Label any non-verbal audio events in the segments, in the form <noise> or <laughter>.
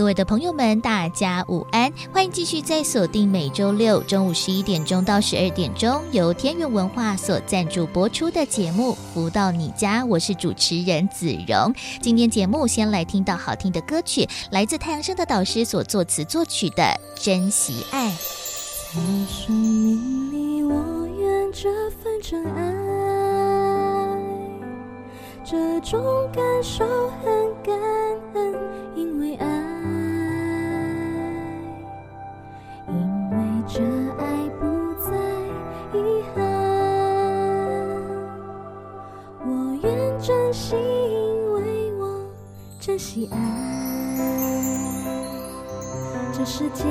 各位的朋友们，大家午安！欢迎继续在锁定每周六中午十一点钟到十二点钟，由天元文化所赞助播出的节目《福到你家》，我是主持人子荣。今天节目先来听到好听的歌曲，来自太阳升的导师所作词作曲的《珍惜爱》。在生命里，我愿这份真爱，这种感受很感恩，因为爱。这爱不再遗憾，我愿真心，因为我珍惜爱。这世界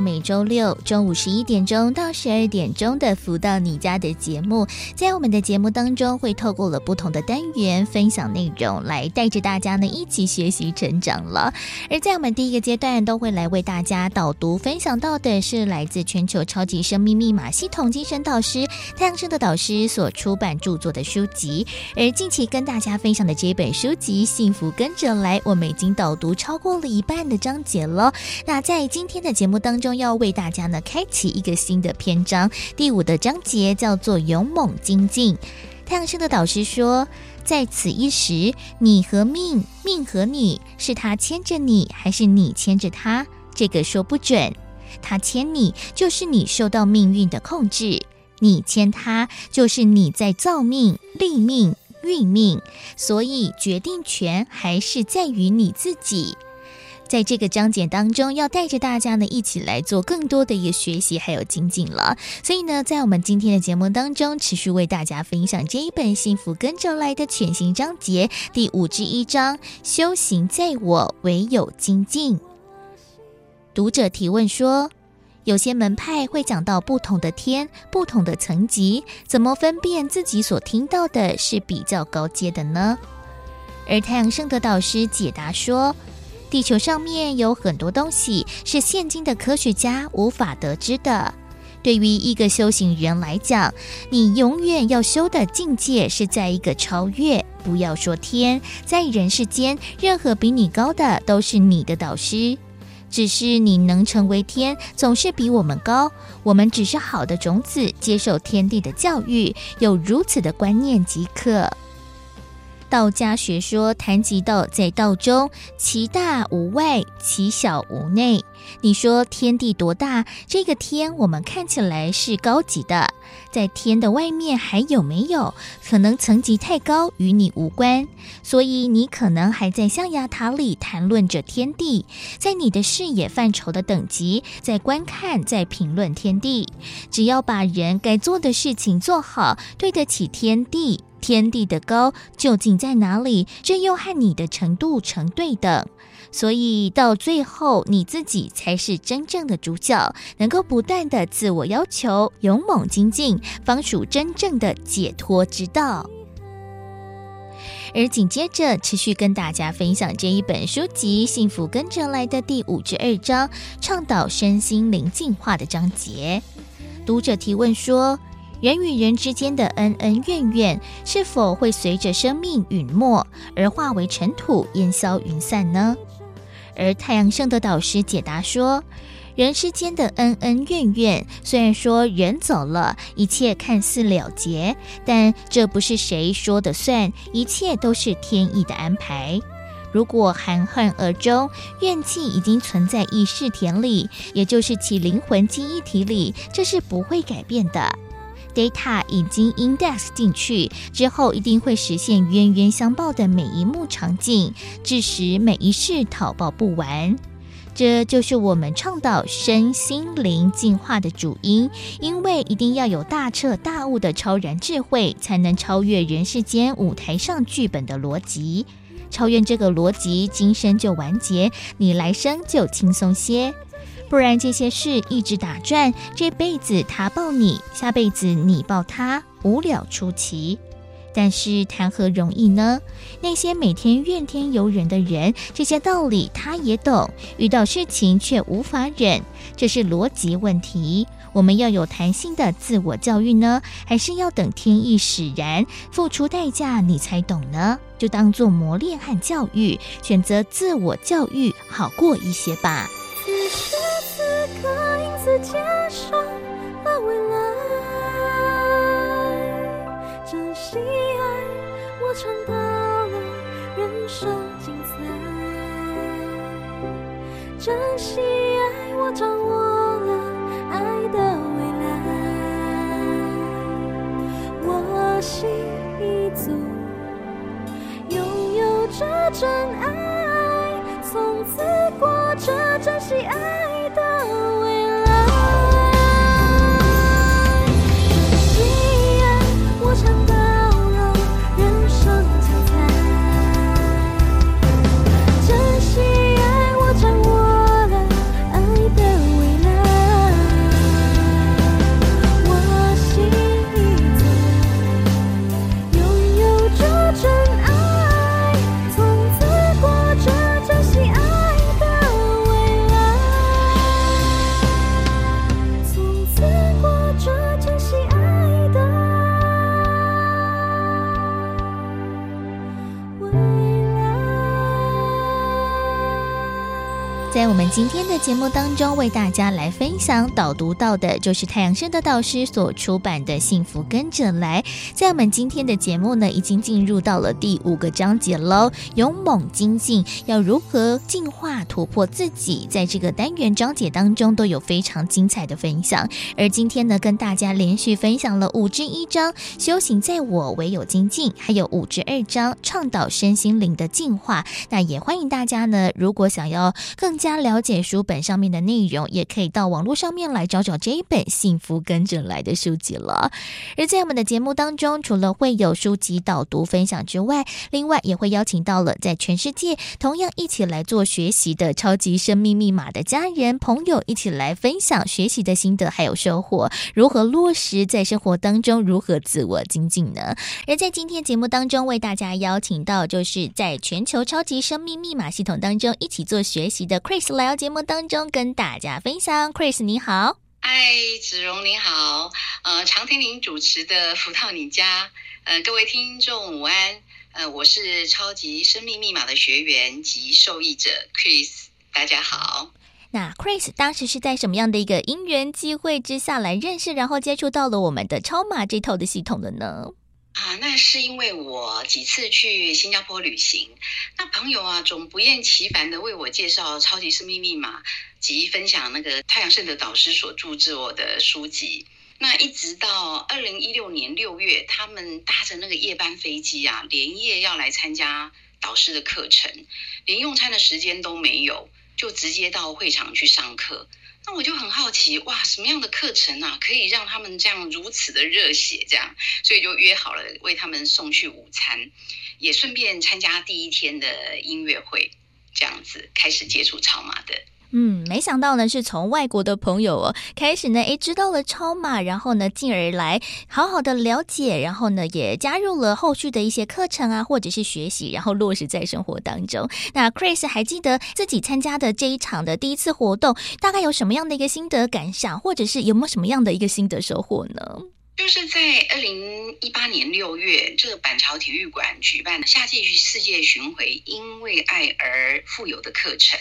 每周六中午十一点钟到十二点钟的“福到你家”的节目，在我们的节目当中，会透过了不同的单元分享内容，来带着大家呢一起学习成长了。而在我们第一个阶段，都会来为大家导读分享到的是来自全球超级生命密码系统精神导师太阳升的导师所出版著作的书籍。而近期跟大家分享的这本书籍《幸福跟着来》，我们已经导读超过了一半的章节了。那在今天的节目当中，要为大家呢开启一个新的篇章，第五的章节叫做勇猛精进。太阳盛德导师说，在此一时，你和命，命和你，是他牵着你，还是你牵着他？这个说不准。他牵你，就是你受到命运的控制；你牵他，就是你在造命、立命、运命。所以，决定权还是在于你自己。在这个章节当中，要带着大家呢一起来做更多的一个学习还有精进了。所以呢，在我们今天的节目当中，持续为大家分享这一本《幸福跟着来的》全新章节第五至一章：修行在我，唯有精进。读者提问说：有些门派会讲到不同的天、不同的层级，怎么分辨自己所听到的是比较高阶的呢？而太阳圣德导师解答说，地球上面有很多东西是现今的科学家无法得知的。对于一个修行人来讲，你永远要修的境界是在一个超越。不要说天，在人世间，任何比你高的都是你的导师。只是你能成为天，总是比我们高。我们只是好的种子，接受天地的教育，有如此的观念即可。道家学说谈及道，在道中，其大无外，其小无内。你说天地多大？这个天我们看起来是高级的，在天的外面还有没有？可能层级太高，与你无关。所以你可能还在象牙塔里谈论着天地，在你的视野范畴的等级，在观看，在评论天地。只要把人该做的事情做好，对得起天地。天地的高究竟在哪里？这又和你的程度成对等，所以到最后你自己才是真正的主角，能够不断的自我要求、勇猛精进，方属真正的解脱之道。而紧接着持续跟大家分享这一本书籍《幸福跟着来的》第五十二章，倡导身心灵净化的章节。读者提问说。人与人之间的恩恩怨怨，是否会随着生命陨没而化为尘土，烟消云散呢？而太阳圣德导师解答说，人世间的恩恩怨怨，虽然说人走了，一切看似了结，但这不是谁说的算，一切都是天意的安排。如果含恨而终，怨气已经存在意识田里，也就是其灵魂记忆体里，这是不会改变的。Data 已经 index 进去之后，一定会实现冤冤相报的每一幕场景，致使每一世讨报不完。这就是我们倡导身心灵进化的主因，因为一定要有大彻大悟的超然智慧，才能超越人世间舞台上剧本的逻辑。超越这个逻辑，今生就完结，你来生就轻松些。不然这些事一直打转，这辈子他报你，下辈子你报他，无了出奇。但是谈何容易呢？那些每天怨天尤人的人，这些道理他也懂，遇到事情却无法忍，这是逻辑问题。我们要有弹性的自我教育呢，还是要等天意使然，付出代价你才懂呢？就当做磨练和教育，选择自我教育好过一些吧。接受了未来，珍惜爱，我尝到了人生精彩。珍惜爱，我掌握了爱的未来。我心已足，拥有着真爱，从此过着珍惜爱的。在我们今天的节目当中，为大家来分享导读到的，就是太阳升的导师所出版的《幸福跟着来》。在我们今天的节目呢，已经进入到了第五个章节喽。勇猛精进，要如何进化突破自己？在这个单元章节当中，都有非常精彩的分享。而今天呢，跟大家连续分享了五至一章“修行在我，唯有精进”，还有五至二章“倡导身心灵的进化”。那也欢迎大家呢，如果想要更加加了解书本上面的内容，也可以到网络上面来找找这一本《幸福跟着来的》书籍了。而在我们的节目当中，除了会有书籍导读分享之外，另外也会邀请到了在全世界同样一起来做学习的超级生命密码的家人朋友，一起来分享学习的心得还有收获，如何落实在生活当中，如何自我精进呢？而在今天节目当中，为大家邀请到就是在全球超级生命密码系统当中一起做学习的 Chris 来到节目当中跟大家分享。Chris 你好，嗨，子荣你好，呃，常听您主持的福到你家，呃，各位听众午安，呃，我是超级生命密码的学员及受益者 Chris，大家好。那 Chris 当时是在什么样的一个因缘机会之下来认识，然后接触到了我们的超码这套的系统的呢？啊，那是因为我几次去新加坡旅行，那朋友啊总不厌其烦的为我介绍超级生命密码及分享那个太阳盛德导师所注制我的书籍。那一直到二零一六年六月，他们搭着那个夜班飞机啊，连夜要来参加导师的课程，连用餐的时间都没有，就直接到会场去上课。那我就很好奇，哇，什么样的课程啊，可以让他们这样如此的热血？这样，所以就约好了为他们送去午餐，也顺便参加第一天的音乐会，这样子开始接触超马的。嗯，没想到呢，是从外国的朋友哦开始呢，诶，知道了超马，然后呢，进而来好好的了解，然后呢，也加入了后续的一些课程啊，或者是学习，然后落实在生活当中。那 Chris 还记得自己参加的这一场的第一次活动，大概有什么样的一个心得感想，或者是有没有什么样的一个心得收获呢？就是在二零一八年六月，这个板桥体育馆举办的夏季世界巡回“因为爱而富有”的课程。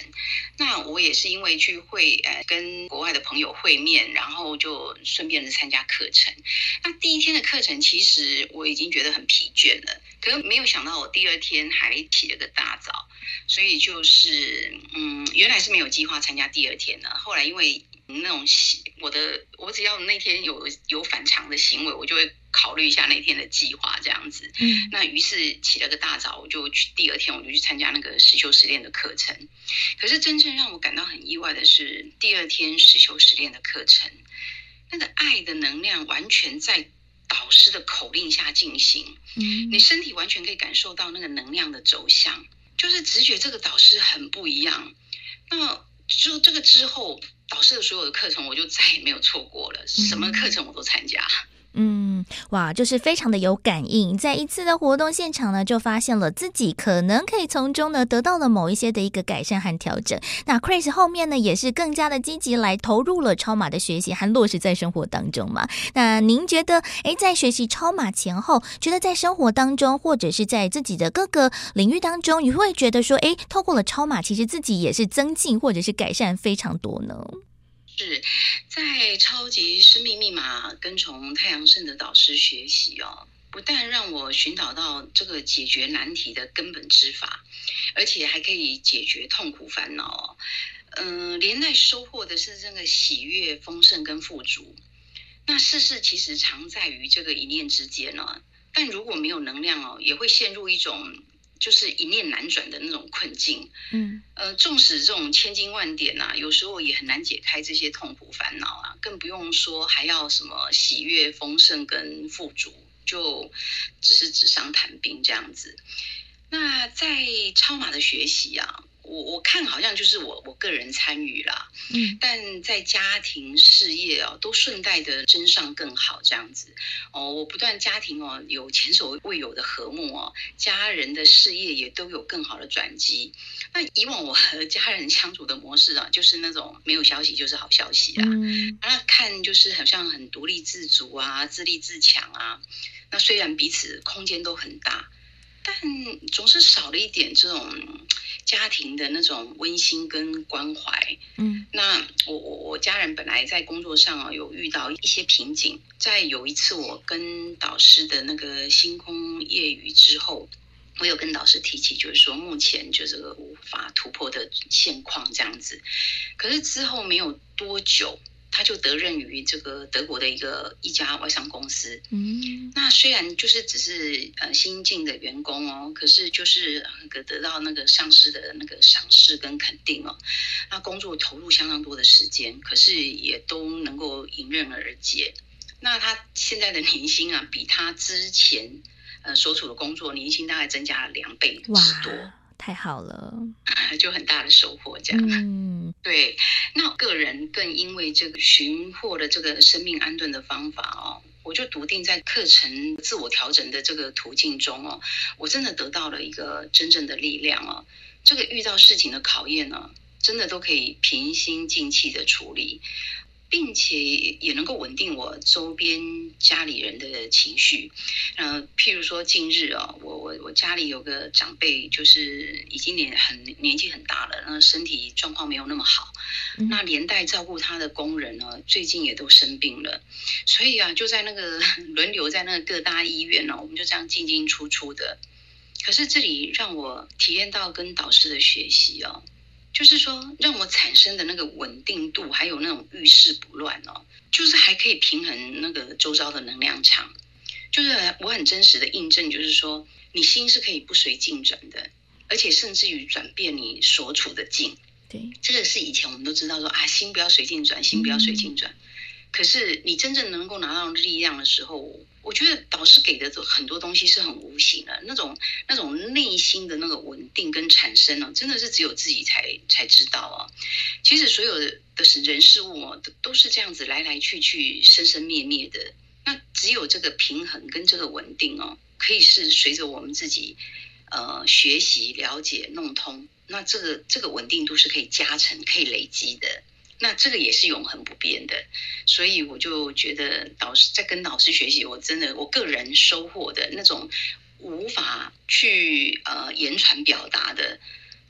那我也是因为去会呃跟国外的朋友会面，然后就顺便的参加课程。那第一天的课程其实我已经觉得很疲倦了，可是没有想到我第二天还起了个大早，所以就是嗯，原来是没有计划参加第二天的。后来因为那种我的，我只要那天有有反常的行为，我就会考虑一下那天的计划这样子。嗯，那于是起了个大早，我就去第二天我就去参加那个实修实练的课程。可是真正让我感到很意外的是，第二天实修实练的课程，那个爱的能量完全在导师的口令下进行。嗯，你身体完全可以感受到那个能量的走向，就是直觉这个导师很不一样。那就这个之后。导师的所有的课程，我就再也没有错过了。什么课程我都参加。嗯，嗯哇，就是非常的有感应，在一次的活动现场呢，就发现了自己可能可以从中呢得到了某一些的一个改善和调整。那 Chris 后面呢也是更加的积极来投入了超马的学习和落实在生活当中嘛。那您觉得，诶，在学习超马前后，觉得在生活当中或者是在自己的各个领域当中，你会觉得说，诶，透过了超马，其实自己也是增进或者是改善非常多呢？是在超级生命密码跟从太阳圣的导师学习哦，不但让我寻找到这个解决难题的根本之法，而且还可以解决痛苦烦恼。嗯、连带收获的是这个喜悦、丰盛跟富足。那世事其实常在于这个一念之间呢，但如果没有能量哦，也会陷入一种。就是一念难转的那种困境，嗯，呃，纵使这种千金万点呐、啊，有时候也很难解开这些痛苦烦恼啊，更不用说还要什么喜悦、丰盛跟富足，就只是纸上谈兵这样子。那在超马的学习啊。我我看好像就是我我个人参与啦，嗯，但在家庭事业哦，都顺带的增上更好这样子哦，我不断家庭哦有前所未有的和睦哦，家人的事业也都有更好的转机。那以往我和家人相处的模式啊，就是那种没有消息就是好消息啊，嗯，那看就是好像很独立自主啊，自立自强啊。那虽然彼此空间都很大，但总是少了一点这种。家庭的那种温馨跟关怀，嗯，那我我我家人本来在工作上啊有遇到一些瓶颈，在有一次我跟导师的那个星空夜语之后，我有跟导师提起，就是说目前就是个无法突破的现况这样子，可是之后没有多久。他就得任于这个德国的一个一家外商公司。嗯，那虽然就是只是呃新进的员工哦，可是就是那个得到那个上司的那个赏识跟肯定哦。那工作投入相当多的时间，可是也都能够迎刃而解。那他现在的年薪啊，比他之前呃所处的工作年薪大概增加了两倍之多。太好了，<laughs> 就很大的收获，这样。嗯，对。那个人更因为这个寻获了这个生命安顿的方法哦，我就笃定在课程自我调整的这个途径中哦，我真的得到了一个真正的力量哦。这个遇到事情的考验呢，真的都可以平心静气的处理。并且也能够稳定我周边家里人的情绪，呃，譬如说近日啊、哦，我我我家里有个长辈，就是已经年很年纪很大了，那身体状况没有那么好，那连带照顾他的工人呢，最近也都生病了，所以啊，就在那个 <laughs> 轮流在那个各大医院呢、哦，我们就这样进进出出的。可是这里让我体验到跟导师的学习哦。就是说，让我产生的那个稳定度，还有那种遇事不乱哦，就是还可以平衡那个周遭的能量场。就是我很真实的印证，就是说，你心是可以不随境转的，而且甚至于转变你所处的境。对，这个是以前我们都知道说啊，心不要随境转，心不要随境转。嗯可是你真正能够拿到力量的时候，我觉得导师给的很多东西是很无形的，那种那种内心的那个稳定跟产生呢，真的是只有自己才才知道啊。其实所有的的人事物哦，都都是这样子来来去去、生生灭灭的。那只有这个平衡跟这个稳定哦，可以是随着我们自己呃学习、了解、弄通，那这个这个稳定度是可以加成、可以累积的。那这个也是永恒不变的，所以我就觉得导师在跟导师学习，我真的我个人收获的那种无法去呃言传表达的，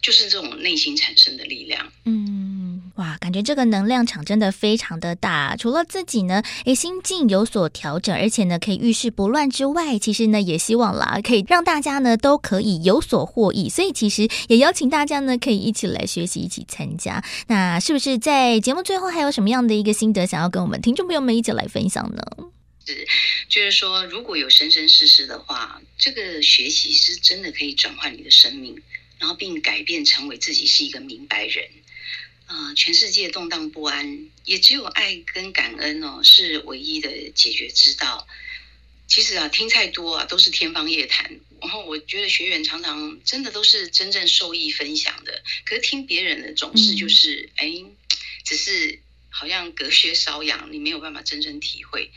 就是这种内心产生的力量。嗯。哇，感觉这个能量场真的非常的大。除了自己呢，诶，心境有所调整，而且呢，可以遇事不乱之外，其实呢，也希望啦，可以让大家呢都可以有所获益。所以其实也邀请大家呢，可以一起来学习，一起参加。那是不是在节目最后还有什么样的一个心得想要跟我们听众朋友们一起来分享呢？是，就是说，如果有生生世世的话，这个学习是真的可以转换你的生命，然后并改变成为自己是一个明白人。啊、呃，全世界动荡不安，也只有爱跟感恩哦，是唯一的解决之道。其实啊，听太多啊，都是天方夜谭。然后我觉得学员常常真的都是真正受益分享的，可是听别人的总是就是哎、嗯，只是好像隔靴搔痒，你没有办法真正体会。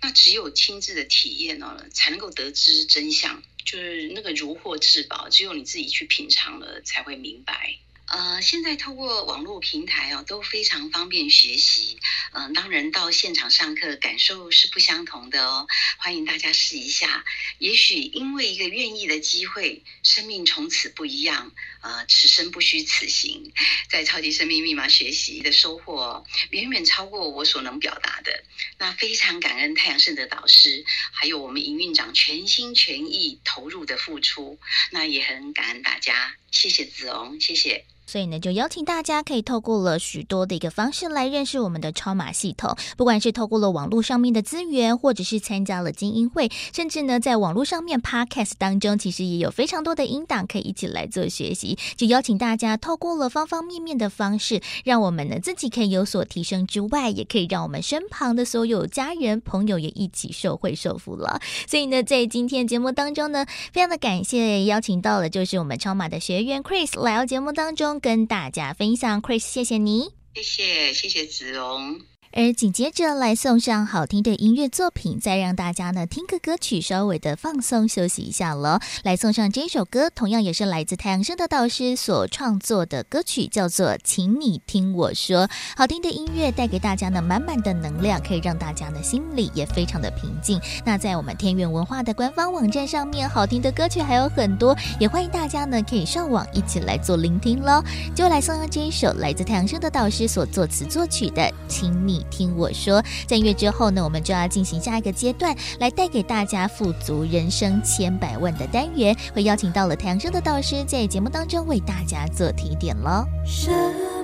那只有亲自的体验哦，才能够得知真相，就是那个如获至宝，只有你自己去品尝了，才会明白。呃，现在透过网络平台哦，都非常方便学习。嗯、当然到现场上课感受是不相同的哦。欢迎大家试一下，也许因为一个愿意的机会，生命从此不一样。呃，此生不虚此行，在超级生命密码学习的收获远远超过我所能表达的。那非常感恩太阳盛德导师，还有我们营运长全心全意投入的付出。那也很感恩大家，谢谢子荣，谢谢。所以呢，就邀请大家可以透过了许多的一个方式来认识我们的超码系统，不管是透过了网络上面的资源，或者是参加了精英会，甚至呢，在网络上面 Podcast 当中，其实也有非常多的音档可以一起来做学习。就邀请大家透过了方方面面的方式，让我们呢自己可以有所提升之外，也可以让我们身旁的所有家人朋友也一起受惠受福了。所以呢，在今天节目当中呢，非常的感谢邀请到了就是我们超码的学员 Chris 来到节目当中。跟大家分享，Chris，谢谢你，谢谢，谢谢子荣。而紧接着来送上好听的音乐作品，再让大家呢听个歌曲，稍微的放松休息一下喽。来送上这首歌，同样也是来自太阳升的导师所创作的歌曲，叫做《请你听我说》。好听的音乐带给大家呢满满的能量，可以让大家呢心里也非常的平静。那在我们天元文化的官方网站上面，好听的歌曲还有很多，也欢迎大家呢可以上网一起来做聆听喽。就来送上这一首来自太阳升的导师所作词作曲的《请你》。听我说，在音乐之后呢，我们就要进行下一个阶段，来带给大家富足人生千百万的单元，会邀请到了太阳盛德导师在节目当中为大家做提点喽。生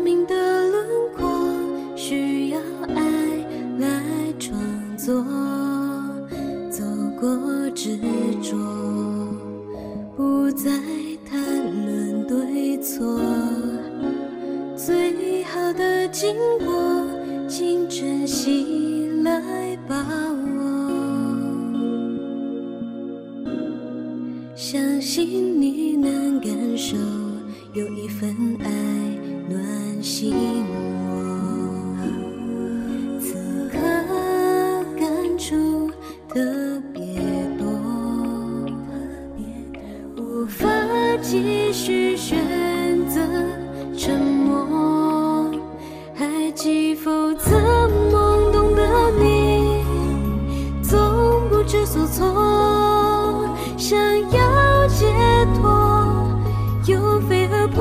命的轮廓需要爱来创。作，走过执着，不再谈论对错。最好的经过，请珍惜来把握。相信你能感受，有一份爱暖心窝。此刻感触特别多，无法继续选择沉默。还记否曾懵懂的你，总不知所措，想要解脱，又飞蛾扑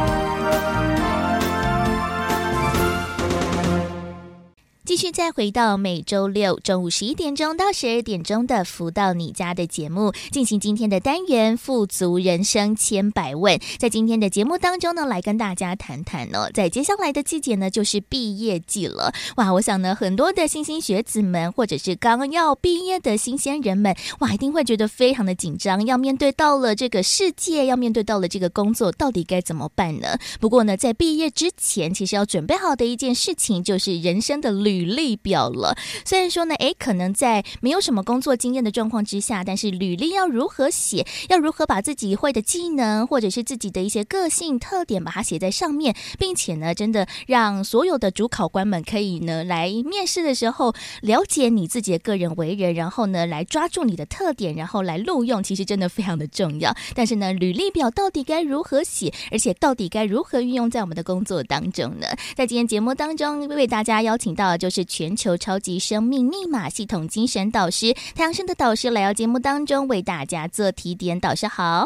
继续再回到每周六中午十一点钟到十二点钟的“福到你家”的节目，进行今天的单元“富足人生千百问”。在今天的节目当中呢，来跟大家谈谈哦，在接下来的季节呢，就是毕业季了。哇，我想呢，很多的莘莘学子们，或者是刚要毕业的新鲜人们，哇，一定会觉得非常的紧张，要面对到了这个世界，要面对到了这个工作，到底该怎么办呢？不过呢，在毕业之前，其实要准备好的一件事情，就是人生的旅。履历表了，虽然说呢，诶，可能在没有什么工作经验的状况之下，但是履历要如何写，要如何把自己会的技能或者是自己的一些个性特点把它写在上面，并且呢，真的让所有的主考官们可以呢来面试的时候了解你自己的个人为人，然后呢来抓住你的特点，然后来录用，其实真的非常的重要。但是呢，履历表到底该如何写，而且到底该如何运用在我们的工作当中呢？在今天节目当中为大家邀请到就。是全球超级生命密码系统精神导师太阳升的导师来到节目当中为大家做提点。导师好，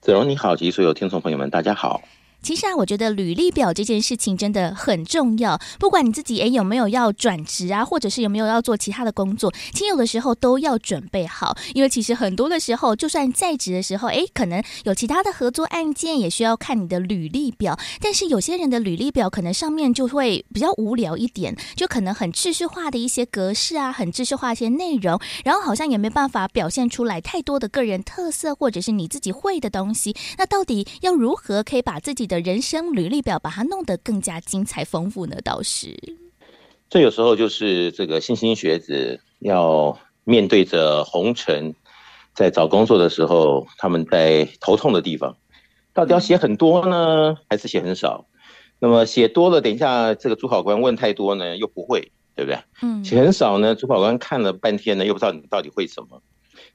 子荣你好，及所有听众朋友们，大家好。其实啊，我觉得履历表这件事情真的很重要。不管你自己诶有没有要转职啊，或者是有没有要做其他的工作，其实有的时候都要准备好。因为其实很多的时候，就算在职的时候，诶，可能有其他的合作案件也需要看你的履历表。但是有些人的履历表可能上面就会比较无聊一点，就可能很秩序化的一些格式啊，很秩序化一些内容，然后好像也没办法表现出来太多的个人特色，或者是你自己会的东西。那到底要如何可以把自己的人生履历表把它弄得更加精彩丰富呢？倒是，这有时候就是这个新兴学子要面对着红尘，在找工作的时候，他们在头痛的地方，到底要写很多呢，还是写很少？那么写多了，等一下这个主考官问太多呢，又不会，对不对？嗯，写很少呢，主考官看了半天呢，又不知道你到底会什么，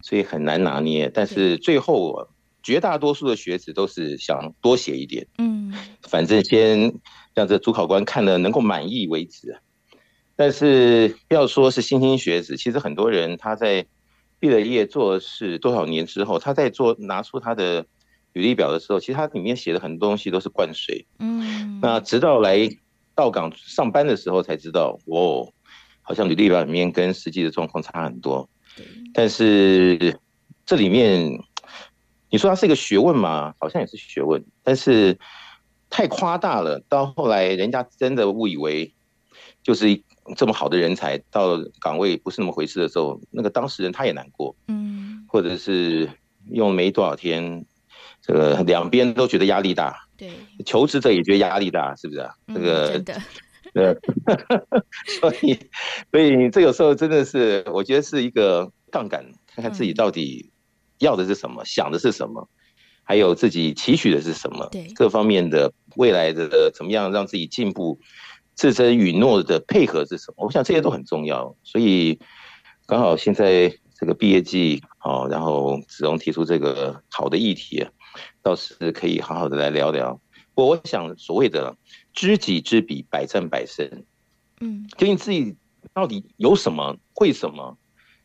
所以很难拿捏。但是最后。绝大多数的学子都是想多写一点，嗯，反正先让这主考官看了能够满意为止。但是不要说是新兴学子，其实很多人他在毕了业做事多少年之后，他在做拿出他的履历表的时候，其实他里面写的很多东西都是灌水，嗯，那直到来到岗上班的时候才知道，哦，好像履历表里面跟实际的状况差很多。但是这里面。你说它是一个学问嘛？好像也是学问，但是太夸大了。到后来，人家真的误以为就是这么好的人才到岗位不是那么回事的时候，那个当事人他也难过，嗯，或者是用没多少天，这个两边都觉得压力大，对，求职者也觉得压力大，是不是啊？这个真的，<laughs> 呃，<laughs> 所以，所以这有时候真的是，我觉得是一个杠杆，看看自己到底。要的是什么？想的是什么？还有自己期许的是什么？对，各方面的未来的怎么样让自己进步，自身允诺的配合是什么？我想这些都很重要。所以刚好现在这个毕业季，好，然后子龙提出这个好的议题，倒是可以好好的来聊聊。我我想所谓的知己知彼，百战百胜。嗯，究竟自己到底有什么，会什么，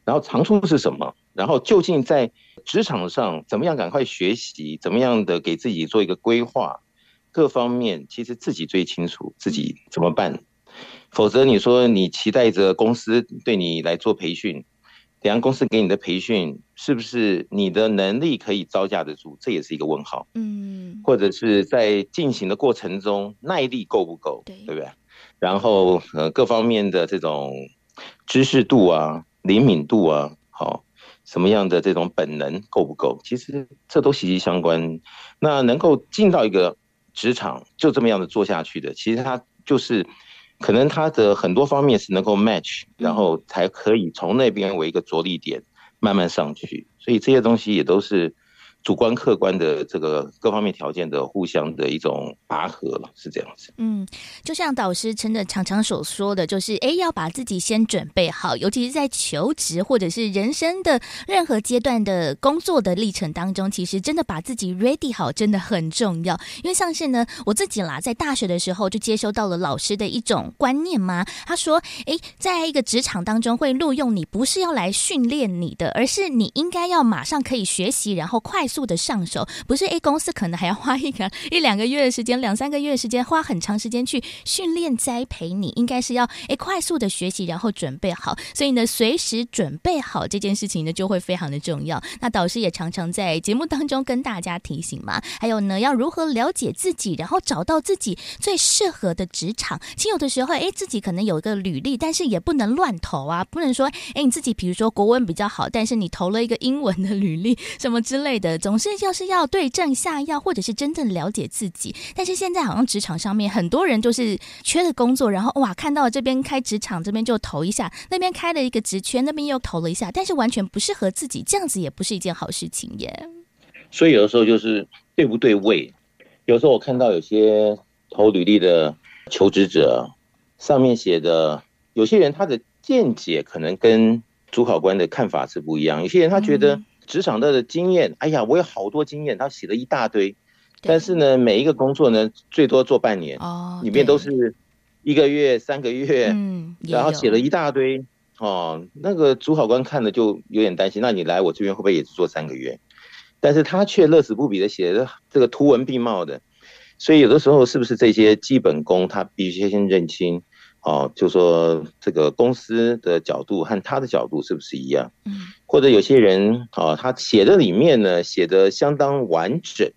然后长处是什么，然后究竟在职场上怎么样赶快学习，怎么样的给自己做一个规划，各方面其实自己最清楚自己怎么办。否则你说你期待着公司对你来做培训，等下公司给你的培训是不是你的能力可以招架得住？这也是一个问号。嗯，或者是在进行的过程中耐力够不够？对，对不对？然后呃，各方面的这种知识度啊、灵敏度啊，好，什么样的这种本能够不够？其实这都息息相关。那能够进到一个职场就这么样的做下去的，其实他就是可能他的很多方面是能够 match，然后才可以从那边为一个着力点慢慢上去。所以这些东西也都是。主观客观的这个各方面条件的互相的一种拔河了，是这样子。嗯，就像导师真的常常所说的，就是哎，要把自己先准备好，尤其是在求职或者是人生的任何阶段的工作的历程当中，其实真的把自己 ready 好真的很重要。因为像是呢，我自己啦，在大学的时候就接收到了老师的一种观念嘛，他说，哎，在一个职场当中会录用你，不是要来训练你的，而是你应该要马上可以学习，然后快。速的上手，不是 A 公司可能还要花一个 <laughs> 一两个月的时间，两三个月的时间，花很长时间去训练栽培你，应该是要诶快速的学习，然后准备好。所以呢，随时准备好这件事情呢，就会非常的重要。那导师也常常在节目当中跟大家提醒嘛，还有呢，要如何了解自己，然后找到自己最适合的职场。其实有的时候，诶，自己可能有一个履历，但是也不能乱投啊，不能说，诶，你自己比如说国文比较好，但是你投了一个英文的履历，什么之类的。总是就是要对症下药，或者是真正了解自己。但是现在好像职场上面很多人就是缺的工作，然后哇，看到这边开职场这边就投一下，那边开了一个职缺，那边又投了一下，但是完全不适合自己，这样子也不是一件好事情耶。所以有的时候就是对不对位。有时候我看到有些投履历的求职者上面写的，有些人他的见解可能跟主考官的看法是不一样，有些人他觉得、嗯。职场的经验，哎呀，我有好多经验，他写了一大堆，但是呢，每一个工作呢，最多做半年，哦，里面都是一个月、三个月，嗯，然后写了一大堆，哦，那个主考官看了就有点担心，那你来我这边会不会也是做三个月？但是他却乐此不疲的写的这个图文并茂的，所以有的时候是不是这些基本功他必须先认清？哦，就说这个公司的角度和他的角度是不是一样？嗯，或者有些人啊，他写的里面呢，写的相当完整，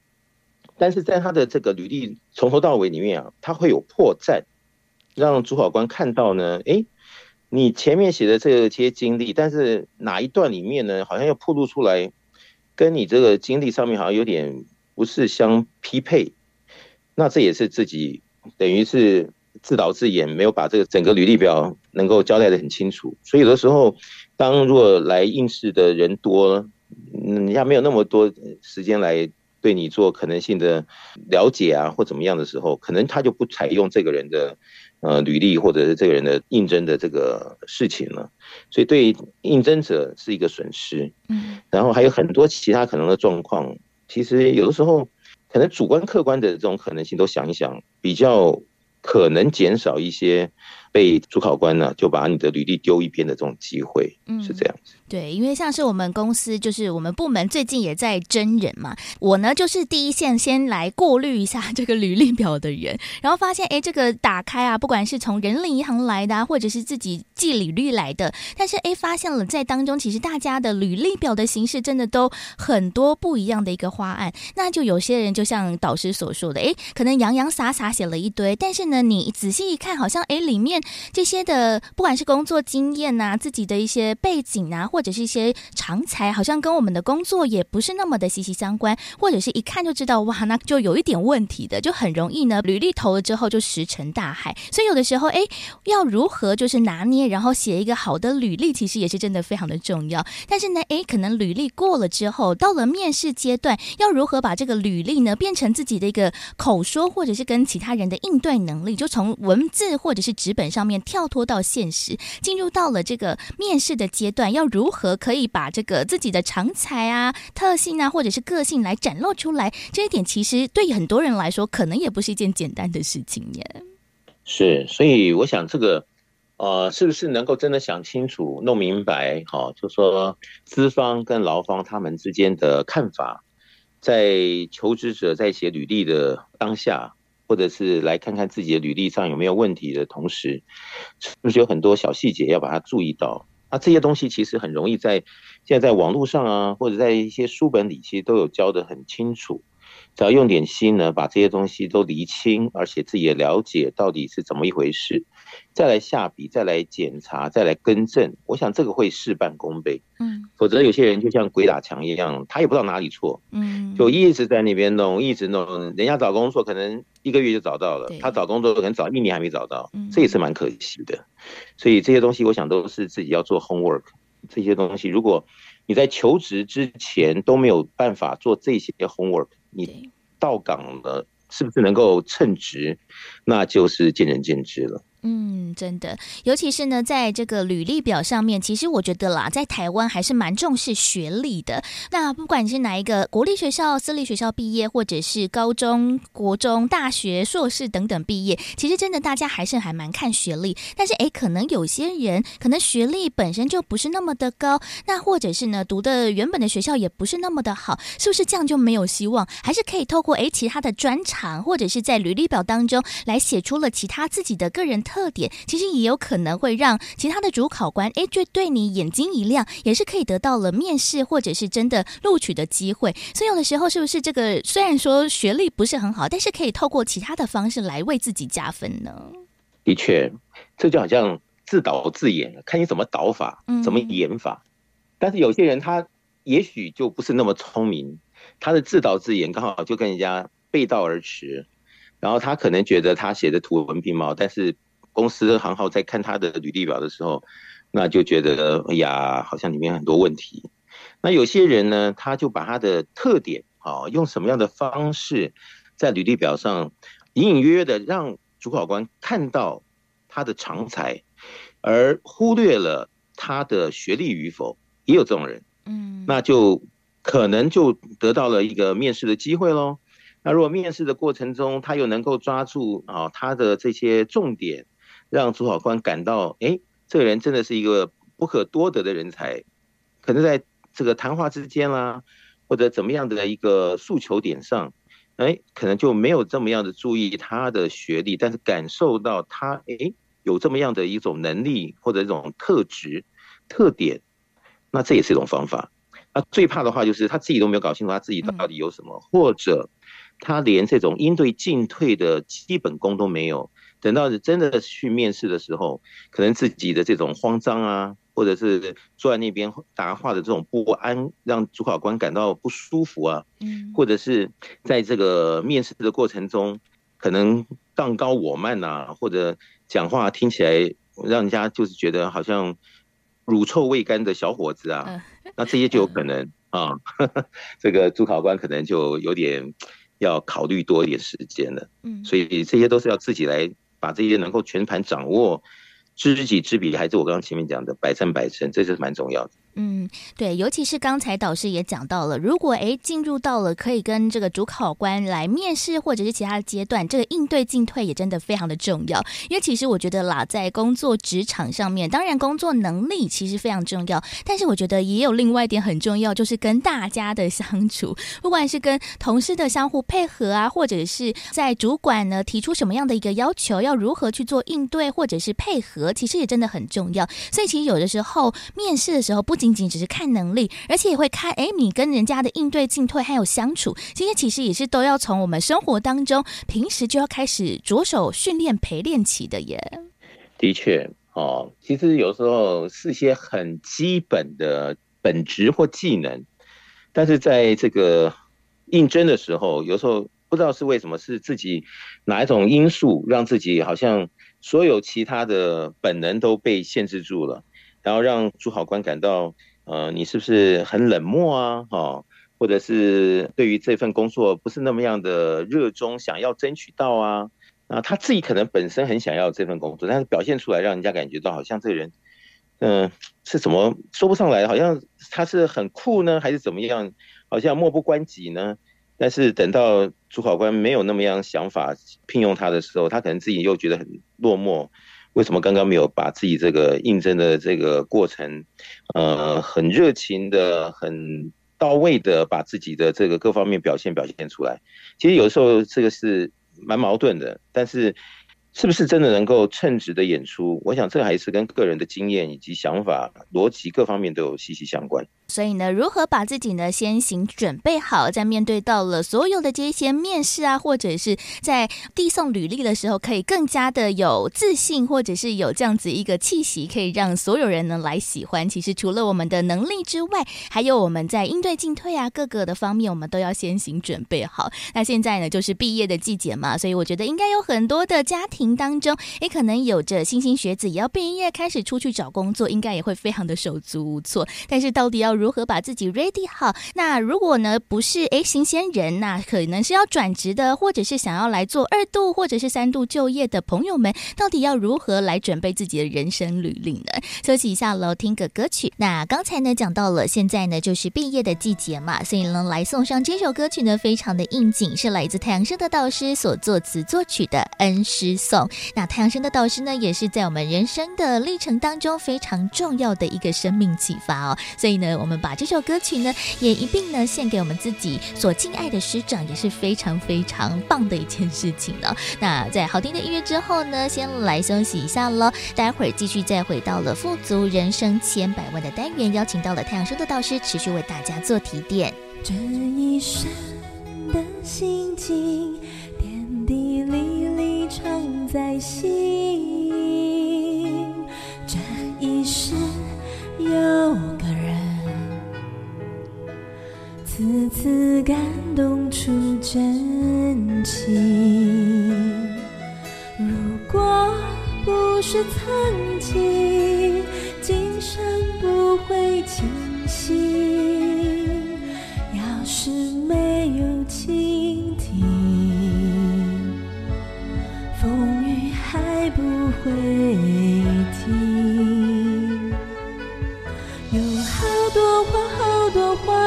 但是在他的这个履历从头到尾里面啊，他会有破绽，让主考官看到呢，诶，你前面写的这些经历，但是哪一段里面呢，好像又暴露出来，跟你这个经历上面好像有点不是相匹配，那这也是自己等于是。自导自演，没有把这个整个履历表能够交代得很清楚，所以有的时候，当如果来应试的人多，人家没有那么多时间来对你做可能性的了解啊，或怎么样的时候，可能他就不采用这个人的呃履历或者是这个人的应征的这个事情了，所以对应征者是一个损失。嗯，然后还有很多其他可能的状况，其实有的时候可能主观客观的这种可能性都想一想，比较。可能减少一些被主考官呢，就把你的履历丢一边的这种机会，嗯，是这样子。对，因为像是我们公司，就是我们部门最近也在真人嘛。我呢，就是第一线先来过滤一下这个履历表的人，然后发现，哎，这个打开啊，不管是从人力银行来的啊，或者是自己寄履历来的，但是哎，发现了在当中，其实大家的履历表的形式真的都很多不一样的一个花案。那就有些人就像导师所说的，哎，可能洋洋洒洒写了一堆，但是呢，你仔细一看，好像哎，里面这些的，不管是工作经验啊，自己的一些背景啊，或者是一些长才，好像跟我们的工作也不是那么的息息相关，或者是一看就知道哇，那就有一点问题的，就很容易呢，履历投了之后就石沉大海。所以有的时候，哎，要如何就是拿捏，然后写一个好的履历，其实也是真的非常的重要。但是呢，哎，可能履历过了之后，到了面试阶段，要如何把这个履历呢变成自己的一个口说，或者是跟其他人的应对能力，就从文字或者是纸本上面跳脱到现实，进入到了这个面试的阶段，要如何可以把这个自己的长才啊、特性啊，或者是个性来展露出来？这一点其实对很多人来说，可能也不是一件简单的事情耶。是，所以我想这个，呃，是不是能够真的想清楚、弄明白？哈，就说资方跟劳方他们之间的看法，在求职者在写履历的当下。或者是来看看自己的履历上有没有问题的同时，是不是有很多小细节要把它注意到？那这些东西其实很容易在现在在网络上啊，或者在一些书本里，其实都有教的很清楚。只要用点心呢，把这些东西都理清，而且自己也了解到底是怎么一回事，再来下笔，再来检查，再来更正，我想这个会事半功倍。嗯，否则有些人就像鬼打墙一样，他也不知道哪里错，嗯，就一直在那边弄，一直弄。人家找工作可能一个月就找到了，他找工作可能找一年还没找到，这也是蛮可惜的。所以这些东西，我想都是自己要做 homework。这些东西，如果你在求职之前都没有办法做这些 homework，你到岗了是不是能够称职，那就是见仁见智了。嗯，真的，尤其是呢，在这个履历表上面，其实我觉得啦，在台湾还是蛮重视学历的。那不管你是哪一个国立学校、私立学校毕业，或者是高中国中、大学、硕士等等毕业，其实真的大家还是还蛮看学历。但是诶，可能有些人可能学历本身就不是那么的高，那或者是呢，读的原本的学校也不是那么的好，是不是这样就没有希望？还是可以透过诶其他的专长，或者是在履历表当中来写出了其他自己的个人特点，其实也有可能会让其他的主考官哎，就对你眼睛一亮，也是可以得到了面试或者是真的录取的机会。所以有的时候是不是这个虽然说学历不是很好，但是可以透过其他的方式来为自己加分呢？的确，这就好像自导自演，看你怎么导法，怎么演法。嗯、但是有些人他也许就不是那么聪明，他的自导自演刚好就跟人家背道而驰。然后他可能觉得他写的图文并茂，但是公司行号在看他的履历表的时候，那就觉得哎呀，好像里面很多问题。那有些人呢，他就把他的特点啊，用什么样的方式在履历表上隐隐约约的让主考官看到他的长才，而忽略了他的学历与否，也有这种人。嗯，那就可能就得到了一个面试的机会喽。那如果面试的过程中，他又能够抓住啊他的这些重点，让主考官感到，哎，这个人真的是一个不可多得的人才，可能在这个谈话之间啦，或者怎么样的一个诉求点上，哎，可能就没有这么样的注意他的学历，但是感受到他哎有这么样的一种能力或者一种特质特点，那这也是一种方法。那最怕的话就是他自己都没有搞清楚他自己到底有什么，嗯、或者。他连这种应对进退的基本功都没有，等到真的去面试的时候，可能自己的这种慌张啊，或者是坐在那边答话的这种不安，让主考官感到不舒服啊，嗯，或者是在这个面试的过程中，可能道高我慢呐，或者讲话听起来让人家就是觉得好像乳臭未干的小伙子啊，那这些就有可能啊，<laughs> 这个主考官可能就有点。要考虑多一点时间了，嗯，所以这些都是要自己来把这些能够全盘掌握，知己知彼，还是我刚刚前面讲的百战百胜，这是蛮重要的。嗯，对，尤其是刚才导师也讲到了，如果诶进入到了可以跟这个主考官来面试，或者是其他的阶段，这个应对进退也真的非常的重要。因为其实我觉得啦，在工作职场上面，当然工作能力其实非常重要，但是我觉得也有另外一点很重要，就是跟大家的相处，不管是跟同事的相互配合啊，或者是在主管呢提出什么样的一个要求，要如何去做应对或者是配合，其实也真的很重要。所以其实有的时候面试的时候，不仅仅仅只是看能力，而且也会看，哎，你跟人家的应对进退，还有相处，这些其实也是都要从我们生活当中，平时就要开始着手训练陪练起的耶。的确，哦，其实有时候是些很基本的本质或技能，但是在这个应征的时候，有时候不知道是为什么，是自己哪一种因素让自己好像所有其他的本能都被限制住了，然后让主考官感到，呃，你是不是很冷漠啊？哦。或者是对于这份工作不是那么样的热衷，想要争取到啊，啊，他自己可能本身很想要这份工作，但是表现出来让人家感觉到好像这个人，嗯、是怎么说不上来，好像他是很酷呢，还是怎么样，好像漠不关己呢？但是等到主考官没有那么样想法聘用他的时候，他可能自己又觉得很落寞。为什么刚刚没有把自己这个应征的这个过程，呃，很热情的很。到位的把自己的这个各方面表现表现出来，其实有时候这个是蛮矛盾的，但是是不是真的能够称职的演出？我想这还是跟个人的经验以及想法、逻辑各方面都有息息相关。所以呢，如何把自己呢先行准备好，在面对到了所有的这些面试啊，或者是在递送履历的时候，可以更加的有自信，或者是有这样子一个气息，可以让所有人呢来喜欢。其实除了我们的能力之外，还有我们在应对进退啊各个的方面，我们都要先行准备好。那现在呢，就是毕业的季节嘛，所以我觉得应该有很多的家庭当中，也可能有着新兴学子也要毕业开始出去找工作，应该也会非常的手足无措。但是到底要如何把自己 ready 好？那如果呢不是诶新鲜人，那可能是要转职的，或者是想要来做二度或者是三度就业的朋友们，到底要如何来准备自己的人生履历呢？休息一下喽，听个歌曲。那刚才呢讲到了，现在呢就是毕业的季节嘛，所以呢来送上这首歌曲呢，非常的应景，是来自太阳社的导师所作词作曲的《恩师颂》。那太阳盛德导师呢，也是在我们人生的历程当中非常重要的一个生命启发哦，所以呢，我们把这。首歌曲呢，也一并呢献给我们自己所敬爱的师长，也是非常非常棒的一件事情呢。那在好听的音乐之后呢，先来休息一下喽。待会儿继续再回到了富足人生千百万的单元，邀请到了太阳盛德导师，持续为大家做提点。这一生的心境，滴沥沥常在心。这一世有个人。次次感动出真情。如果不是曾经，今生不会清醒。要是没有倾听，不会停。有好多话，好多话。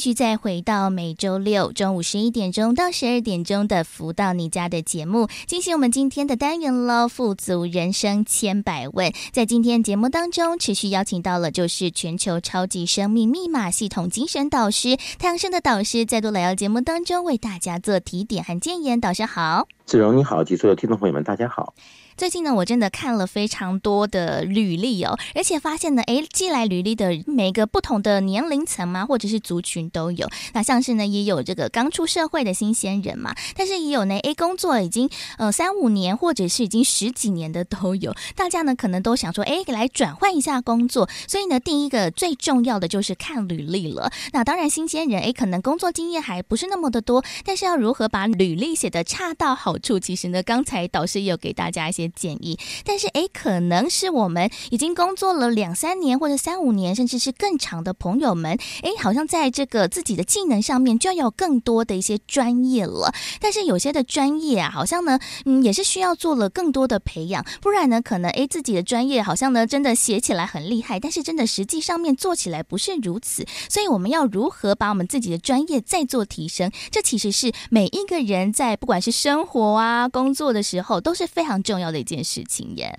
继续再回到每周六中午十一点钟到十二点钟的“福到你家”的节目，进行我们今天的单元喽。富足人生千百问，在今天节目当中，持续邀请到了就是全球超级生命密码系统精神导师太阳盛德导师，再度来到节目当中为大家做提点和建言。导师好，子荣你好，及所有听众朋友们，大家好。最近呢，我真的看了非常多的履历哦，而且发现呢，诶，寄来履历的每个不同的年龄层嘛，或者是族群都有。那像是呢，也有这个刚出社会的新鲜人嘛，但是也有呢，诶，工作已经呃三五年，或者是已经十几年的都有。大家呢，可能都想说，诶，来转换一下工作。所以呢，第一个最重要的就是看履历了。那当然，新鲜人诶，可能工作经验还不是那么的多，但是要如何把履历写得恰到好处，其实呢，刚才导师也有给大家一些。建议，但是诶，可能是我们已经工作了两三年或者三五年，甚至是更长的朋友们，诶，好像在这个自己的技能上面就要有更多的一些专业了。但是有些的专业啊，好像呢，嗯，也是需要做了更多的培养，不然呢，可能诶，自己的专业好像呢，真的写起来很厉害，但是真的实际上面做起来不是如此。所以我们要如何把我们自己的专业再做提升？这其实是每一个人在不管是生活啊、工作的时候都是非常重要的。一件事情耶，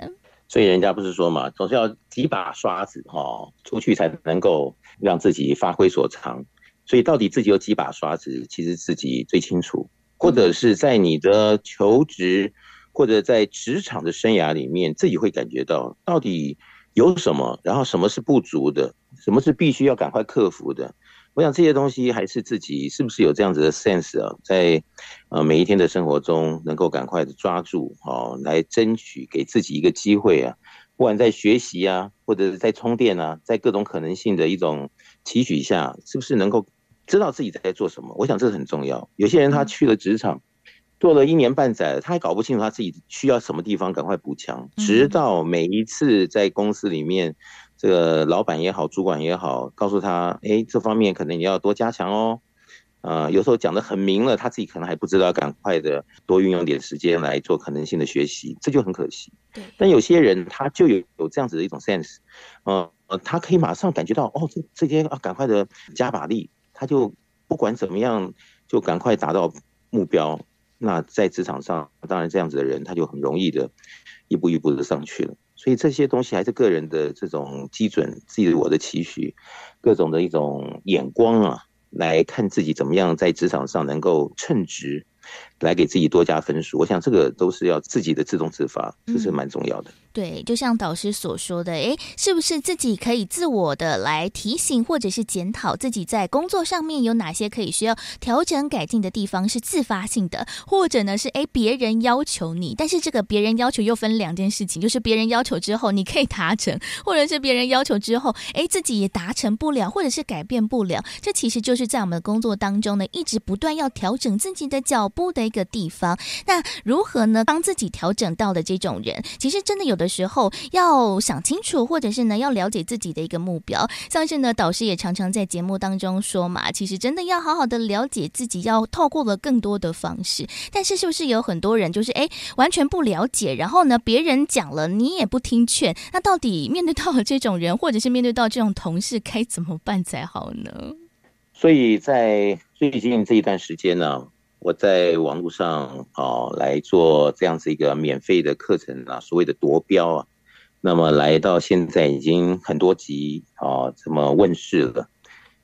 所以人家不是说嘛，总是要几把刷子哈，出去才能够让自己发挥所长。所以到底自己有几把刷子，其实自己最清楚。或者是在你的求职或者在职场的生涯里面，自己会感觉到到底有什么，然后什么是不足的，什么是必须要赶快克服的。我想这些东西还是自己是不是有这样子的 sense 啊，在呃每一天的生活中能够赶快的抓住哦，来争取给自己一个机会啊，不管在学习啊，或者是在充电啊，在各种可能性的一种期许下，是不是能够知道自己在做什么？我想这很重要。有些人他去了职场，做了一年半载，他还搞不清楚他自己需要什么地方赶快补强，直到每一次在公司里面。这个老板也好，主管也好，告诉他，哎，这方面可能你要多加强哦。呃，有时候讲的很明了，他自己可能还不知道，赶快的多运用点时间来做可能性的学习，这就很可惜。对。但有些人他就有有这样子的一种 sense，呃，他可以马上感觉到，哦，这这些啊，赶快的加把力，他就不管怎么样，就赶快达到目标。那在职场上，当然这样子的人，他就很容易的一步一步的上去了。所以这些东西还是个人的这种基准，自己的我的期许，各种的一种眼光啊，来看自己怎么样在职场上能够称职。来给自己多加分数，我想这个都是要自己的自动自发，这是蛮重要的。嗯、对，就像导师所说的，诶，是不是自己可以自我的来提醒或者是检讨自己在工作上面有哪些可以需要调整改进的地方，是自发性的，或者呢是诶别人要求你，但是这个别人要求又分两件事情，就是别人要求之后你可以达成，或者是别人要求之后，诶自己也达成不了，或者是改变不了，这其实就是在我们的工作当中呢，一直不断要调整自己的脚步的。一个地方，那如何呢？帮自己调整到的这种人，其实真的有的时候要想清楚，或者是呢要了解自己的一个目标。像是呢，导师也常常在节目当中说嘛，其实真的要好好的了解自己，要透过了更多的方式。但是是不是有很多人就是哎完全不了解，然后呢别人讲了你也不听劝？那到底面对到了这种人，或者是面对到这种同事，该怎么办才好呢？所以在最近这一段时间呢。我在网络上啊来做这样子一个免费的课程啊，所谓的夺标啊，那么来到现在已经很多集啊，这么问世了。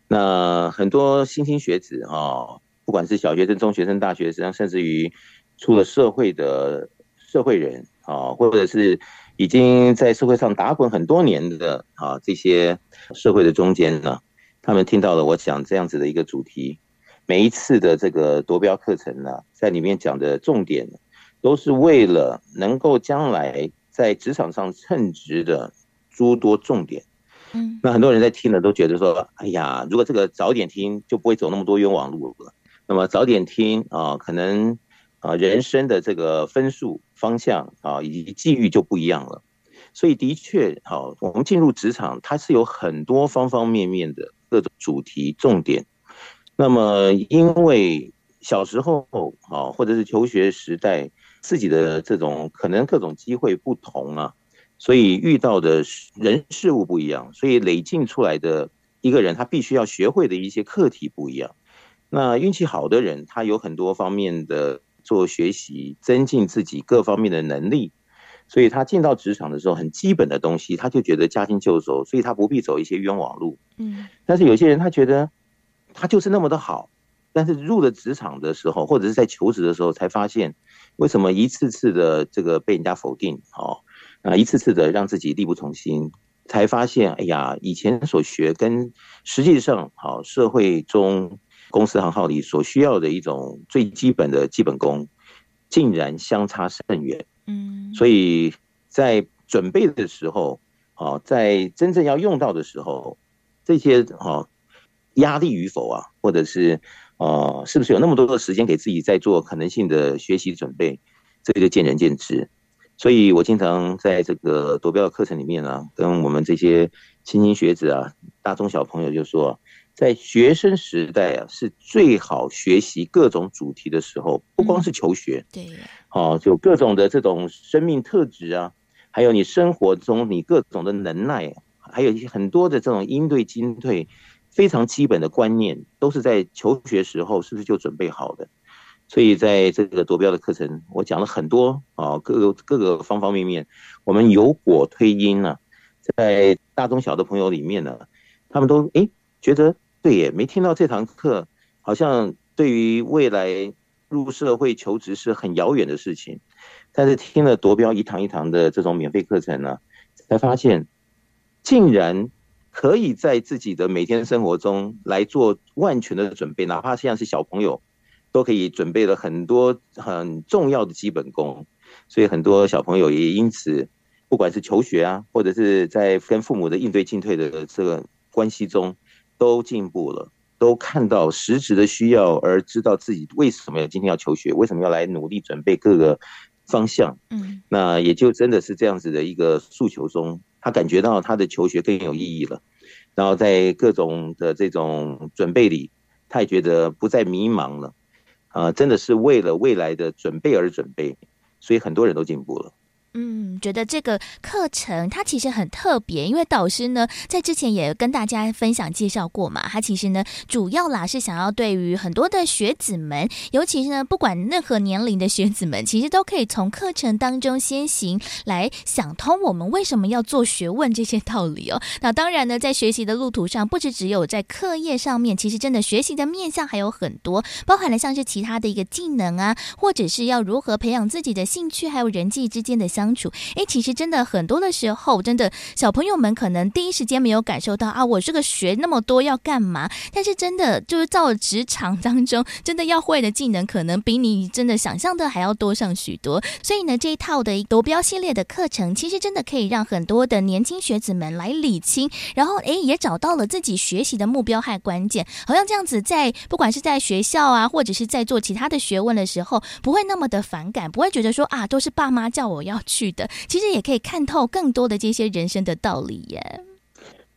那很多新兴学子啊，不管是小学生、中学生、大学生，甚至于出了社会的社会人啊，或者是已经在社会上打滚很多年的啊这些社会的中间呢，他们听到了我讲这样子的一个主题。每一次的这个夺标课程呢，在里面讲的重点，都是为了能够将来在职场上称职的诸多重点。嗯，那很多人在听了都觉得说，哎呀，如果这个早点听，就不会走那么多冤枉路了。那么早点听啊，可能啊人生的这个分数方向啊以及际遇就不一样了。所以的确，好，我们进入职场，它是有很多方方面面的各种主题重点。那么，因为小时候啊，或者是求学时代，自己的这种可能各种机会不同啊，所以遇到的人事物不一样，所以累进出来的一个人他必须要学会的一些课题不一样。那运气好的人，他有很多方面的做学习，增进自己各方面的能力，所以他进到职场的时候，很基本的东西他就觉得驾轻就熟，所以他不必走一些冤枉路。嗯，但是有些人他觉得他就是那么的好，但是入了职场的时候，或者是在求职的时候，才发现为什么一次次的这个被人家否定，哦，啊，一次次的让自己力不从心。才发现，哎呀，以前所学跟实际上，好社会中公司行号里所需要的一种最基本的基本功，竟然相差甚远。嗯，所以在准备的时候，好在真正要用到的时候，这些好压力与否啊，或者是呃，是不是有那么多的时间给自己在做可能性的学习准备，这个就见仁见智。所以我经常在这个夺标的课程里面呢、啊，跟我们这些菁青学子啊、大中小朋友就说，在学生时代啊，是最好学习各种主题的时候，不光是求学，对，好，就各种的这种生命特质啊，还有你生活中你各种的能耐，还有一些很多的这种应对进退非常基本的观念，都是在求学时候是不是就准备好的？所以在这个夺标的课程，我讲了很多啊，各个各个方方面面，我们由果推因呢、啊，在大中小的朋友里面呢，他们都诶觉得对耶，没听到这堂课，好像对于未来入社会求职是很遥远的事情，但是听了夺标一堂一堂的这种免费课程呢，才发现，竟然可以在自己的每天生活中来做万全的准备，哪怕现在是小朋友。都可以准备了很多很重要的基本功，所以很多小朋友也因此，不管是求学啊，或者是在跟父母的应对进退的这个关系中，都进步了，都看到实质的需要，而知道自己为什么要今天要求学，为什么要来努力准备各个方向。嗯，那也就真的是这样子的一个诉求中，他感觉到他的求学更有意义了，然后在各种的这种准备里，他也觉得不再迷茫了。啊，真的是为了未来的准备而准备，所以很多人都进步了。嗯，觉得这个课程它其实很特别，因为导师呢在之前也跟大家分享介绍过嘛，他其实呢主要啦是想要对于很多的学子们，尤其是呢不管任何年龄的学子们，其实都可以从课程当中先行来想通我们为什么要做学问这些道理哦。那当然呢，在学习的路途上，不止只有在课业上面，其实真的学习的面向还有很多，包含了像是其他的一个技能啊，或者是要如何培养自己的兴趣，还有人际之间的相。相处，哎，其实真的很多的时候，真的小朋友们可能第一时间没有感受到啊，我这个学那么多要干嘛？但是真的就是到了职场当中，真的要会的技能，可能比你真的想象的还要多上许多。所以呢，这一套的夺标系列的课程，其实真的可以让很多的年轻学子们来理清，然后哎，也找到了自己学习的目标和关键。好像这样子，在不管是在学校啊，或者是在做其他的学问的时候，不会那么的反感，不会觉得说啊，都是爸妈叫我要去。的，其实也可以看透更多的这些人生的道理耶。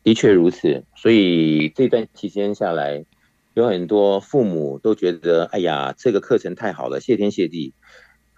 的确如此，所以这段期间下来，有很多父母都觉得，哎呀，这个课程太好了，谢天谢地。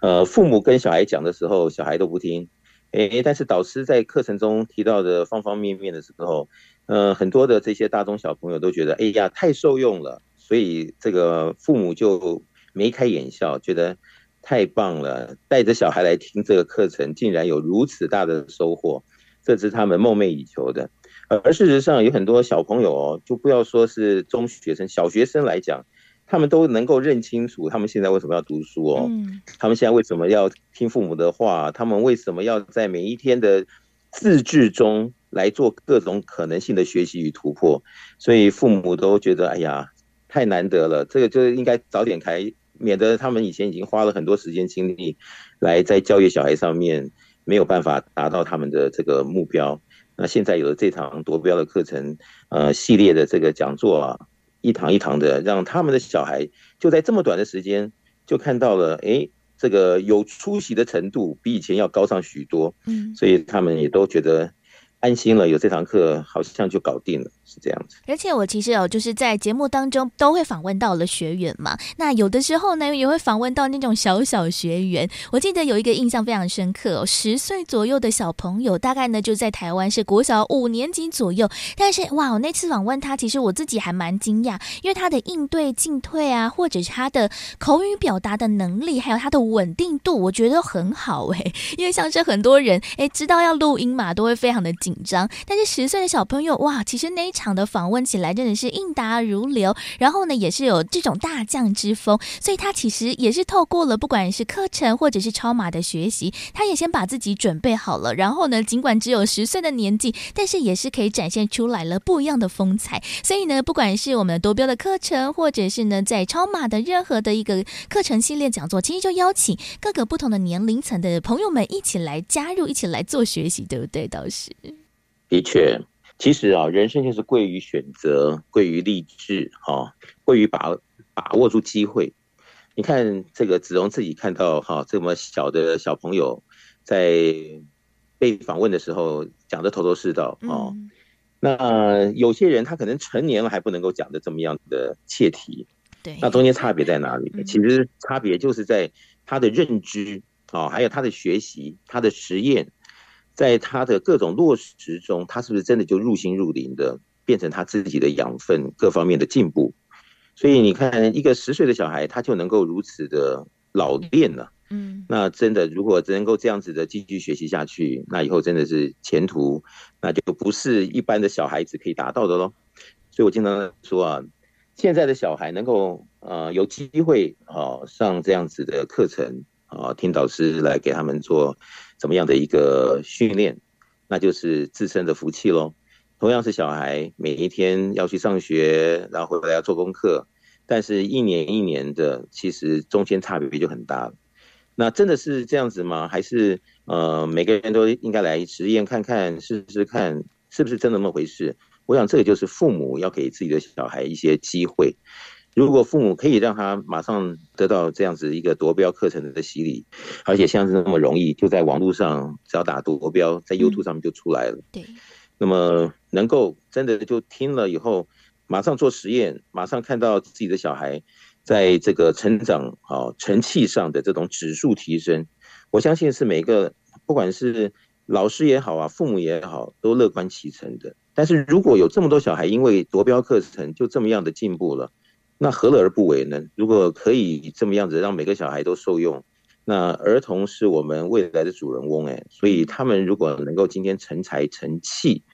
呃，父母跟小孩讲的时候，小孩都不听。哎，但是导师在课程中提到的方方面面的时候，呃，很多的这些大中小朋友都觉得，哎呀，太受用了。所以这个父母就眉开眼笑，觉得。太棒了！带着小孩来听这个课程，竟然有如此大的收获，这是他们梦寐以求的。而事实上，有很多小朋友哦，就不要说是中学生、小学生来讲，他们都能够认清楚他们现在为什么要读书哦。他们现在为什么要听父母的话？他们为什么要在每一天的自制中来做各种可能性的学习与突破？所以父母都觉得，哎呀，太难得了，这个就应该早点开。免得他们以前已经花了很多时间精力，来在教育小孩上面没有办法达到他们的这个目标。那现在有了这堂夺标的课程，呃，系列的这个讲座啊，一堂一堂的，让他们的小孩就在这么短的时间就看到了，哎，这个有出息的程度比以前要高上许多。嗯，所以他们也都觉得安心了，有这堂课好像就搞定了，是这样子。而且我其实有就是在节目当中都会访问到了学员嘛，那有的时候呢也会访问到那种小小学员。我记得有一个印象非常深刻哦，十岁左右的小朋友，大概呢就在台湾是国小五年级左右。但是哇，我那次访问他，其实我自己还蛮惊讶，因为他的应对进退啊，或者是他的口语表达的能力，还有他的稳定度，我觉得很好哎。<laughs> 因为像是很多人哎知道要录音嘛，都会非常的。紧张，但是十岁的小朋友哇，其实那一场场的访问起来真的是应答如流，然后呢也是有这种大将之风，所以他其实也是透过了不管是课程或者是超马的学习，他也先把自己准备好了，然后呢尽管只有十岁的年纪，但是也是可以展现出来了不一样的风采。所以呢，不管是我们夺标的课程，或者是呢在超马的任何的一个课程系列讲座，其实就邀请各个不同的年龄层的朋友们一起来加入，一起来做学习，对不对？倒是。的确，其实啊，人生就是贵于选择，贵于励志，哈，贵于把把握住机会。你看这个子荣自己看到哈，这么小的小朋友在被访问的时候讲的头头是道哦。嗯、那有些人他可能成年了还不能够讲的这么样的切题，对，那中间差别在哪里？嗯、其实差别就是在他的认知啊，还有他的学习，他的实验。在他的各种落实中，他是不是真的就入心入灵的变成他自己的养分，各方面的进步？所以你看，一个十岁的小孩，他就能够如此的老练了。嗯，那真的，如果只能够这样子的继续学习下去，那以后真的是前途，那就不是一般的小孩子可以达到的喽。所以我经常说啊，现在的小孩能够呃有机会啊上这样子的课程啊，听导师来给他们做。怎么样的一个训练，那就是自身的福气喽。同样是小孩，每一天要去上学，然后回来要做功课，但是一年一年的，其实中间差别就很大了。那真的是这样子吗？还是呃，每个人都应该来实验看看，试试看是不是真的那么回事？我想这个就是父母要给自己的小孩一些机会。如果父母可以让他马上得到这样子一个夺标课程的洗礼，而且像是那么容易，就在网络上只要打夺标，在 YouTube 上面就出来了。对，那么能够真的就听了以后，马上做实验，马上看到自己的小孩在这个成长啊成绩上的这种指数提升，我相信是每个不管是老师也好啊，父母也好，都乐观其成的。但是如果有这么多小孩因为夺标课程就这么样的进步了。那何乐而不为呢？如果可以这么样子让每个小孩都受用，那儿童是我们未来的主人翁哎，所以他们如果能够今天成才成器，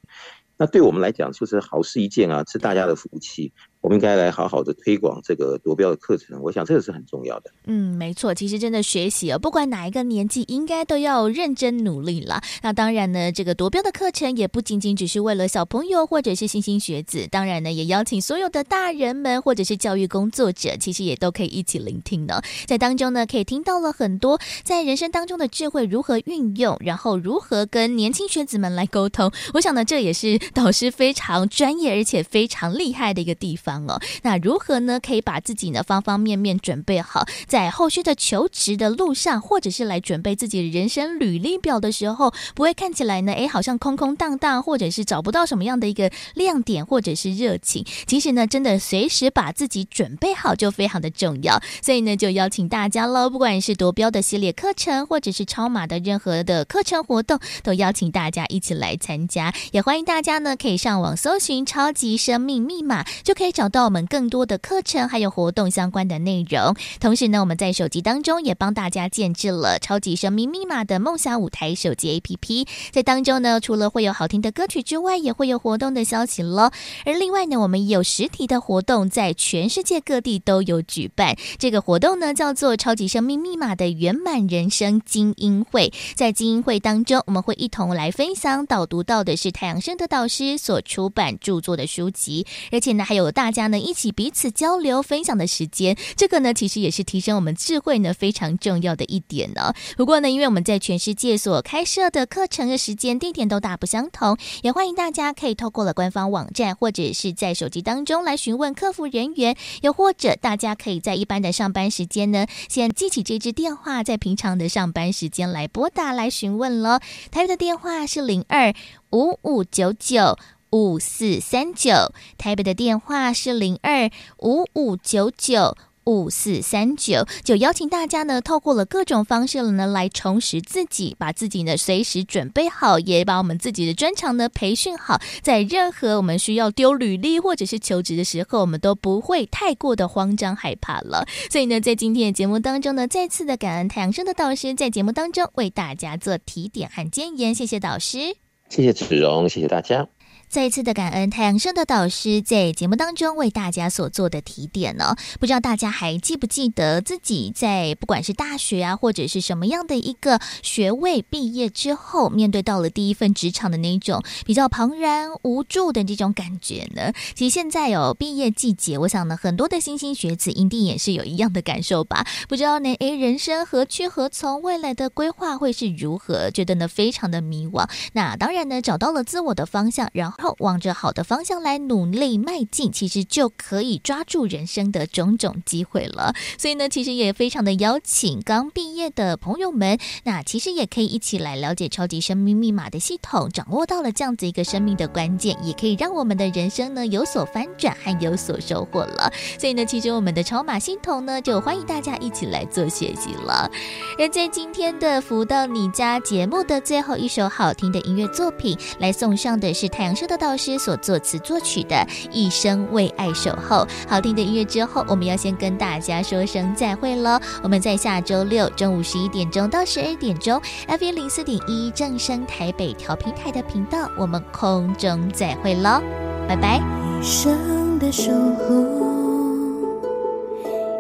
那对我们来讲就是好事一件啊，是大家的福气。我们应该来好好的推广这个夺标的课程，我想这个是很重要的。嗯，没错，其实真的学习啊，不管哪一个年纪，应该都要认真努力了。那当然呢，这个夺标的课程也不仅仅只是为了小朋友或者是新兴学子，当然呢，也邀请所有的大人们或者是教育工作者，其实也都可以一起聆听呢。在当中呢，可以听到了很多在人生当中的智慧如何运用，然后如何跟年轻学子们来沟通。我想呢，这也是导师非常专业而且非常厉害的一个地方。哦，那如何呢？可以把自己呢方方面面准备好，在后续的求职的路上，或者是来准备自己的人生履历表的时候，不会看起来呢，哎，好像空空荡荡，或者是找不到什么样的一个亮点，或者是热情。其实呢，真的随时把自己准备好就非常的重要。所以呢，就邀请大家喽，不管是夺标的系列课程，或者是超码的任何的课程活动，都邀请大家一起来参加。也欢迎大家呢，可以上网搜寻“超级生命密码”，就可以。找到我们更多的课程还有活动相关的内容，同时呢，我们在手机当中也帮大家建置了《超级生命密码》的梦想舞台手机 APP，在当中呢，除了会有好听的歌曲之外，也会有活动的消息喽。而另外呢，我们有实体的活动，在全世界各地都有举办。这个活动呢，叫做《超级生命密码》的圆满人生精英会。在精英会当中，我们会一同来分享导读到的是太阳盛德导师所出版著作的书籍，而且呢，还有大。大家呢一起彼此交流分享的时间。这个呢，其实也是提升我们智慧呢非常重要的一点呢。不过呢，因为我们在全世界所开设的课程的时间地点都大不相同，也欢迎大家可以透过了官方网站或者是在手机当中来询问客服人员，又或者大家可以在一般的上班时间呢，先记起这支电话，在平常的上班时间来拨打来询问喽。台北的电话是零二五五九九五四三九，台北的电话是零二五五九九。五四三九，就邀请大家呢，透过了各种方式了呢，来重拾自己，把自己呢随时准备好，也把我们自己的专长呢培训好，在任何我们需要丢履历或者是求职的时候，我们都不会太过的慌张害怕了。所以呢，在今天的节目当中呢，再次的感恩太阳升的导师在节目当中为大家做提点和建言，谢谢导师，谢谢子荣，谢谢大家。再一次的感恩太阳升的导师在节目当中为大家所做的提点呢，不知道大家还记不记得自己在不管是大学啊，或者是什么样的一个学位毕业之后，面对到了第一份职场的那种比较茫然无助的这种感觉呢？其实现在有毕业季节，我想呢，很多的莘莘学子一定也是有一样的感受吧？不知道呢，诶，人生何去何从？未来的规划会是如何？觉得呢，非常的迷惘。那当然呢，找到了自我的方向，然后。后往着好的方向来努力迈进，其实就可以抓住人生的种种机会了。所以呢，其实也非常的邀请刚毕业的朋友们，那其实也可以一起来了解超级生命密码的系统，掌握到了这样子一个生命的关键，也可以让我们的人生呢有所翻转和有所收获了。所以呢，其实我们的超码系统呢，就欢迎大家一起来做学习了。而在今天的福到你家节目的最后一首好听的音乐作品，来送上的是太阳升的导师所作词作曲的《一生为爱守候》，好听的音乐之后，我们要先跟大家说声再会喽。我们在下周六中午十一点钟到十二点钟，FM 零四点一正声台北调频台的频道，我们空中再会喽，拜拜。一生的守候，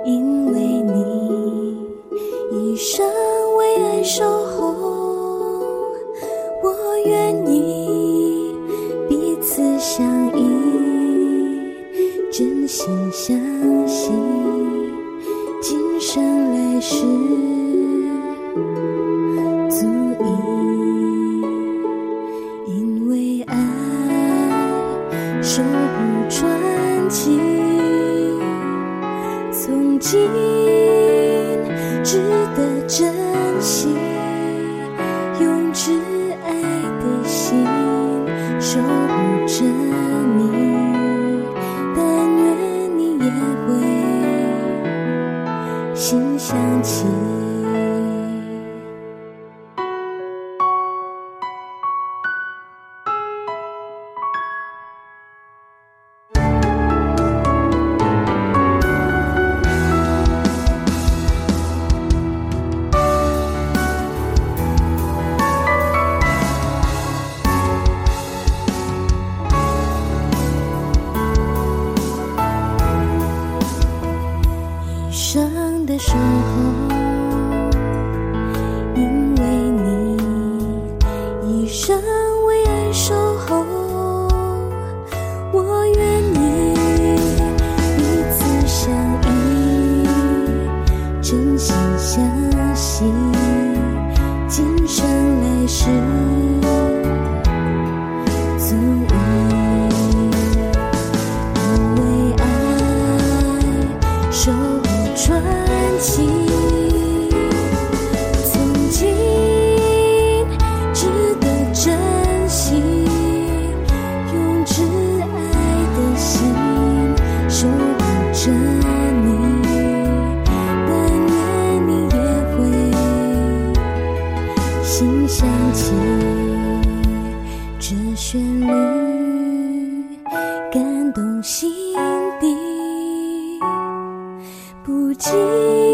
因为你，一生为爱守候，我愿意。相依，真心相惜，今生来世心底，不经。